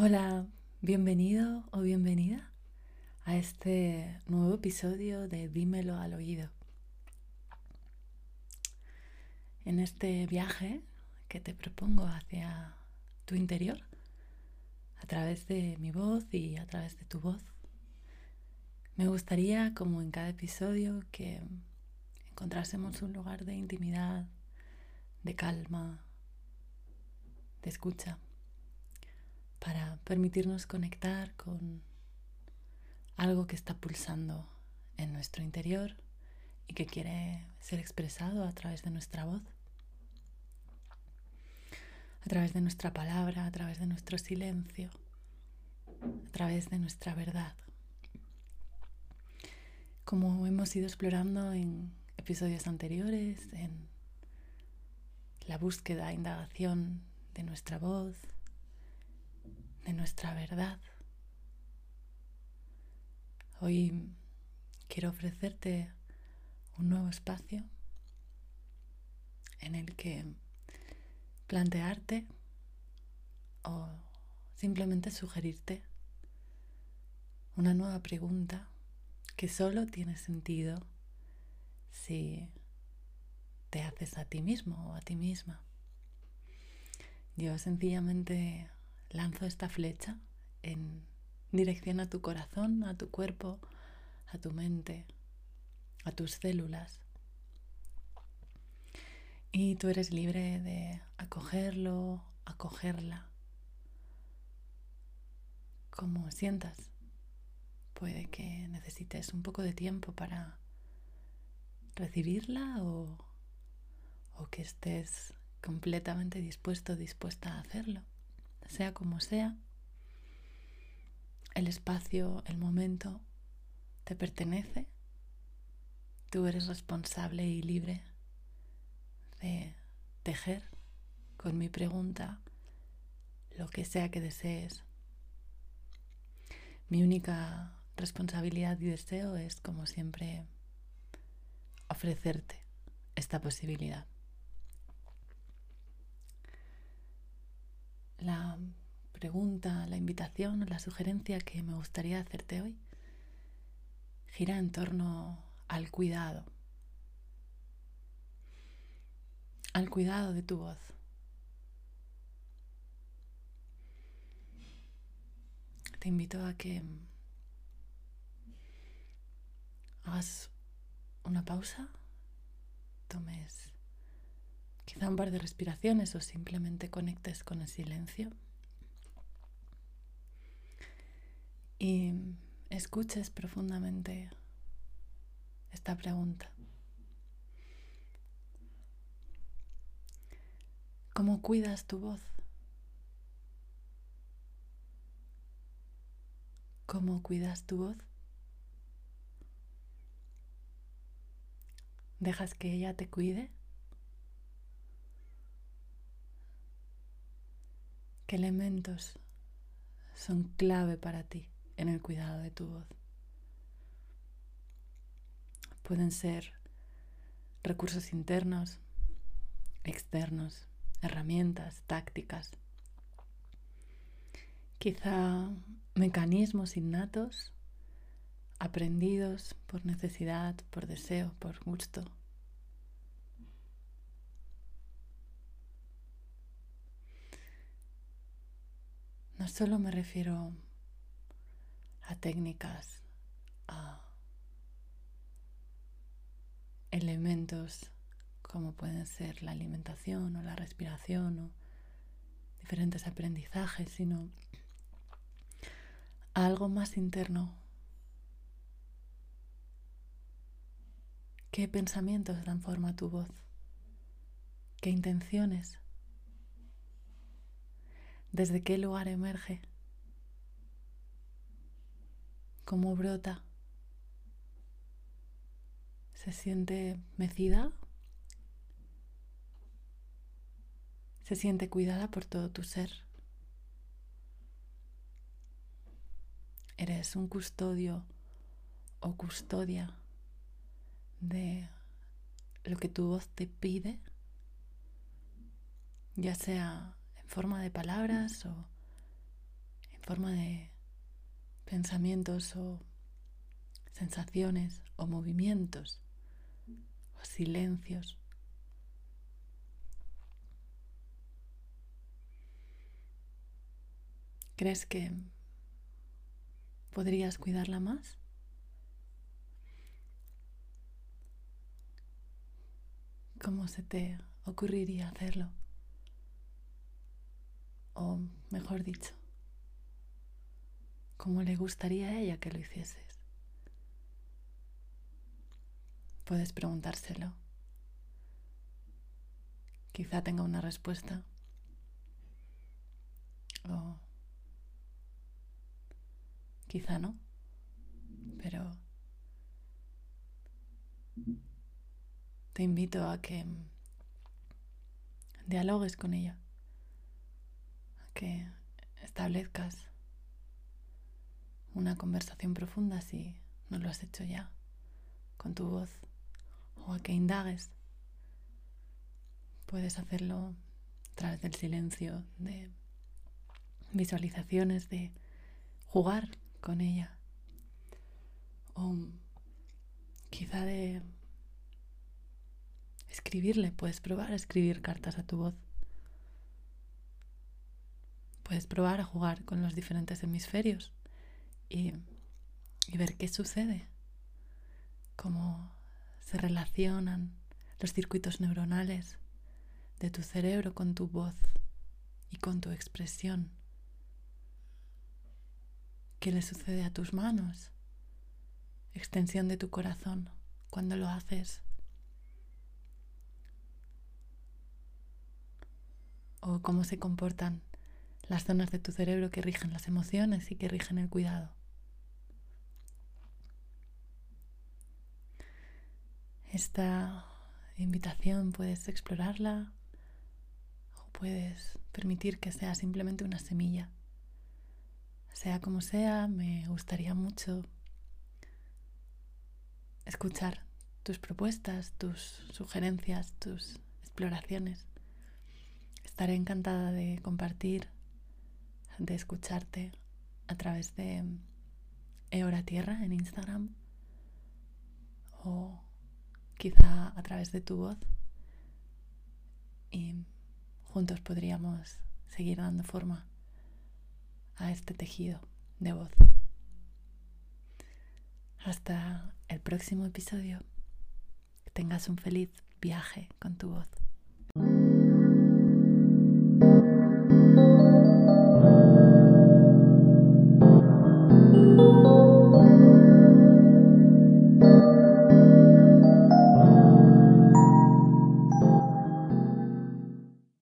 Hola, bienvenido o bienvenida a este nuevo episodio de Dímelo al oído. En este viaje que te propongo hacia tu interior, a través de mi voz y a través de tu voz, me gustaría, como en cada episodio, que encontrásemos un lugar de intimidad, de calma, de escucha para permitirnos conectar con algo que está pulsando en nuestro interior y que quiere ser expresado a través de nuestra voz, a través de nuestra palabra, a través de nuestro silencio, a través de nuestra verdad. Como hemos ido explorando en episodios anteriores, en la búsqueda, indagación de nuestra voz, de nuestra verdad. Hoy quiero ofrecerte un nuevo espacio en el que plantearte o simplemente sugerirte una nueva pregunta que solo tiene sentido si te haces a ti mismo o a ti misma. Yo sencillamente lanzo esta flecha en dirección a tu corazón, a tu cuerpo, a tu mente, a tus células. Y tú eres libre de acogerlo, acogerla, como sientas. Puede que necesites un poco de tiempo para recibirla o, o que estés completamente dispuesto, dispuesta a hacerlo sea como sea, el espacio, el momento te pertenece. Tú eres responsable y libre de tejer con mi pregunta lo que sea que desees. Mi única responsabilidad y deseo es, como siempre, ofrecerte esta posibilidad. La pregunta, la invitación, la sugerencia que me gustaría hacerte hoy gira en torno al cuidado, al cuidado de tu voz. Te invito a que hagas una pausa, tomes quizá un par de respiraciones o simplemente conectes con el silencio. Y escuches profundamente esta pregunta. ¿Cómo cuidas tu voz? ¿Cómo cuidas tu voz? ¿Dejas que ella te cuide? ¿Qué elementos son clave para ti en el cuidado de tu voz? Pueden ser recursos internos, externos, herramientas, tácticas, quizá mecanismos innatos, aprendidos por necesidad, por deseo, por gusto. Solo me refiero a técnicas, a elementos como pueden ser la alimentación o la respiración o diferentes aprendizajes, sino a algo más interno. ¿Qué pensamientos dan forma a tu voz? ¿Qué intenciones? ¿Desde qué lugar emerge? ¿Cómo brota? ¿Se siente mecida? ¿Se siente cuidada por todo tu ser? ¿Eres un custodio o custodia de lo que tu voz te pide? Ya sea forma de palabras o forma de pensamientos o sensaciones o movimientos o silencios. ¿Crees que podrías cuidarla más? ¿Cómo se te ocurriría hacerlo? O mejor dicho, ¿cómo le gustaría a ella que lo hicieses? Puedes preguntárselo. Quizá tenga una respuesta. O quizá no. Pero te invito a que dialogues con ella, que establezcas una conversación profunda si no lo has hecho ya con tu voz o a que indagues. Puedes hacerlo a través del silencio, de visualizaciones, de jugar con ella o quizá de escribirle, puedes probar a escribir cartas a tu voz. Puedes probar a jugar con los diferentes hemisferios y, y ver qué sucede, cómo se relacionan los circuitos neuronales de tu cerebro con tu voz y con tu expresión. ¿Qué le sucede a tus manos? Extensión de tu corazón cuando lo haces o cómo se comportan las zonas de tu cerebro que rigen las emociones y que rigen el cuidado. Esta invitación puedes explorarla o puedes permitir que sea simplemente una semilla. Sea como sea, me gustaría mucho escuchar tus propuestas, tus sugerencias, tus exploraciones. Estaré encantada de compartir, de escucharte a través de Eora Tierra en Instagram o quizá a través de tu voz y juntos podríamos seguir dando forma a este tejido de voz. Hasta el próximo episodio. Que tengas un feliz viaje con tu voz.